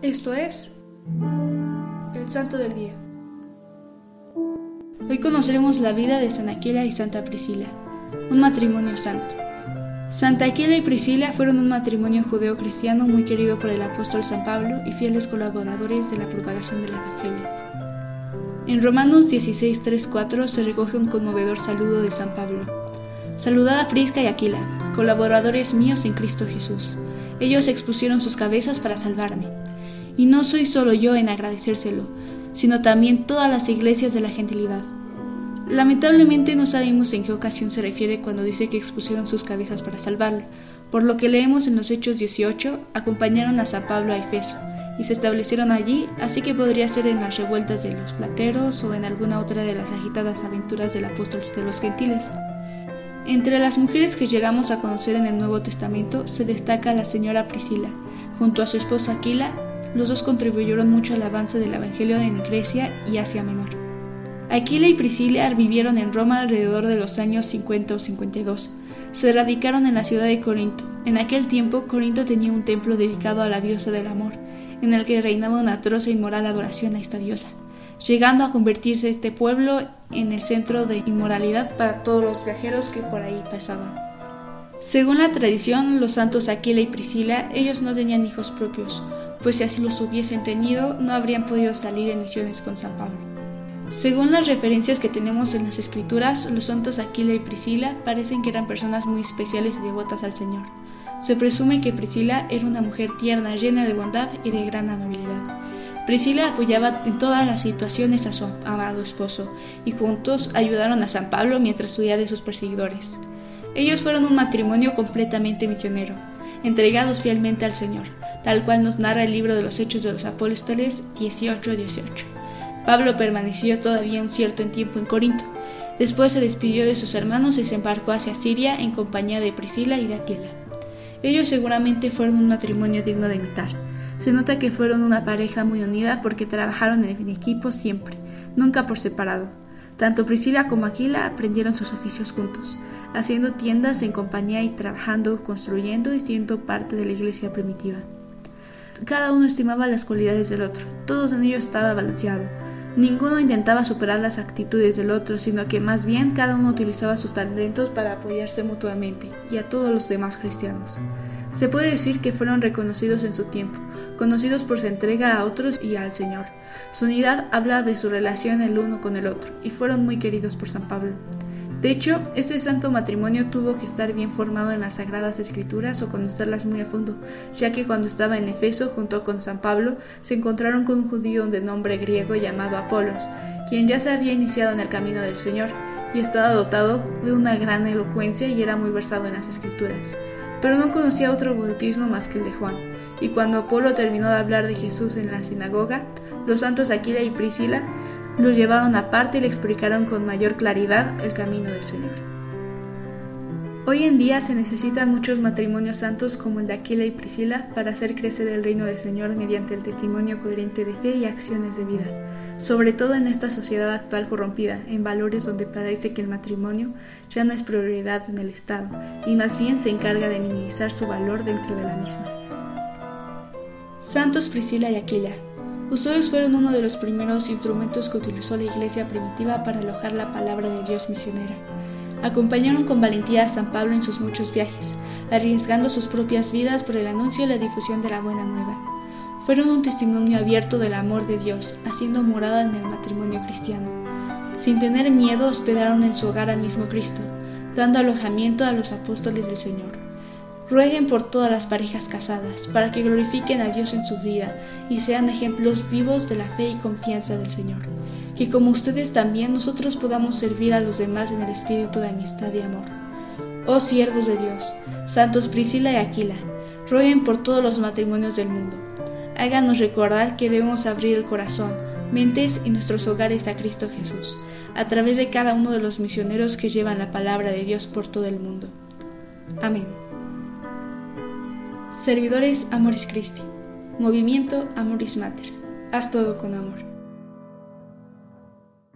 Esto es el Santo del Día. Hoy conoceremos la vida de San Aquila y Santa Priscila, un matrimonio santo. Santa Aquila y Priscila fueron un matrimonio judeo-cristiano muy querido por el apóstol San Pablo y fieles colaboradores de la propagación del Evangelio. En Romanos 16, 4 se recoge un conmovedor saludo de San Pablo. Saludad a Prisca y Aquila, colaboradores míos en Cristo Jesús. Ellos expusieron sus cabezas para salvarme y no soy solo yo en agradecérselo, sino también todas las iglesias de la gentilidad. Lamentablemente no sabemos en qué ocasión se refiere cuando dice que expusieron sus cabezas para salvarlo. Por lo que leemos en los Hechos 18, acompañaron a San Pablo a Efeso y se establecieron allí, así que podría ser en las revueltas de los plateros o en alguna otra de las agitadas aventuras del apóstol de los gentiles. Entre las mujeres que llegamos a conocer en el Nuevo Testamento se destaca la señora Priscila, junto a su esposo Aquila, los dos contribuyeron mucho al avance del Evangelio en Grecia y Asia Menor. Aquila y Priscila vivieron en Roma alrededor de los años 50 o 52. Se radicaron en la ciudad de Corinto. En aquel tiempo, Corinto tenía un templo dedicado a la diosa del amor, en el que reinaba una atroz e inmoral adoración a esta diosa, llegando a convertirse este pueblo en el centro de inmoralidad para todos los viajeros que por ahí pasaban. Según la tradición, los santos Aquila y Priscila, ellos no tenían hijos propios, pues si así los hubiesen tenido, no habrían podido salir en misiones con San Pablo. Según las referencias que tenemos en las escrituras, los santos Aquila y Priscila parecen que eran personas muy especiales y devotas al Señor. Se presume que Priscila era una mujer tierna, llena de bondad y de gran amabilidad. Priscila apoyaba en todas las situaciones a su amado esposo y juntos ayudaron a San Pablo mientras huía de sus perseguidores. Ellos fueron un matrimonio completamente misionero entregados fielmente al Señor, tal cual nos narra el libro de los Hechos de los Apóstoles 18-18. Pablo permaneció todavía un cierto tiempo en Corinto. Después se despidió de sus hermanos y se embarcó hacia Siria en compañía de Priscila y de Aquila. Ellos seguramente fueron un matrimonio digno de imitar. Se nota que fueron una pareja muy unida porque trabajaron en equipo siempre, nunca por separado. Tanto Priscila como Aquila aprendieron sus oficios juntos, haciendo tiendas en compañía y trabajando, construyendo y siendo parte de la iglesia primitiva. Cada uno estimaba las cualidades del otro, todos en ellos estaba balanceado. Ninguno intentaba superar las actitudes del otro, sino que más bien cada uno utilizaba sus talentos para apoyarse mutuamente y a todos los demás cristianos. Se puede decir que fueron reconocidos en su tiempo, conocidos por su entrega a otros y al Señor. Su unidad habla de su relación el uno con el otro, y fueron muy queridos por San Pablo. De hecho, este santo matrimonio tuvo que estar bien formado en las sagradas escrituras o conocerlas muy a fondo, ya que cuando estaba en Efeso junto con San Pablo se encontraron con un judío de nombre griego llamado Apolos, quien ya se había iniciado en el camino del Señor y estaba dotado de una gran elocuencia y era muy versado en las escrituras pero no conocía otro bautismo más que el de Juan. Y cuando Apolo terminó de hablar de Jesús en la sinagoga, los santos Aquila y Priscila los llevaron aparte y le explicaron con mayor claridad el camino del Señor. Hoy en día se necesitan muchos matrimonios santos como el de Aquila y Priscila para hacer crecer el reino del Señor mediante el testimonio coherente de fe y acciones de vida, sobre todo en esta sociedad actual corrompida, en valores donde parece que el matrimonio ya no es prioridad en el Estado y más bien se encarga de minimizar su valor dentro de la misma. Santos Priscila y Aquila. Ustedes fueron uno de los primeros instrumentos que utilizó la iglesia primitiva para alojar la palabra de Dios misionera. Acompañaron con valentía a San Pablo en sus muchos viajes, arriesgando sus propias vidas por el anuncio y la difusión de la buena nueva. Fueron un testimonio abierto del amor de Dios, haciendo morada en el matrimonio cristiano. Sin tener miedo, hospedaron en su hogar al mismo Cristo, dando alojamiento a los apóstoles del Señor. Rueguen por todas las parejas casadas, para que glorifiquen a Dios en su vida y sean ejemplos vivos de la fe y confianza del Señor que como ustedes también nosotros podamos servir a los demás en el espíritu de amistad y amor. Oh siervos de Dios, santos Priscila y Aquila, rueguen por todos los matrimonios del mundo. Háganos recordar que debemos abrir el corazón, mentes y nuestros hogares a Cristo Jesús, a través de cada uno de los misioneros que llevan la palabra de Dios por todo el mundo. Amén. Servidores Amoris Christi. Movimiento Amoris Mater. Haz todo con amor.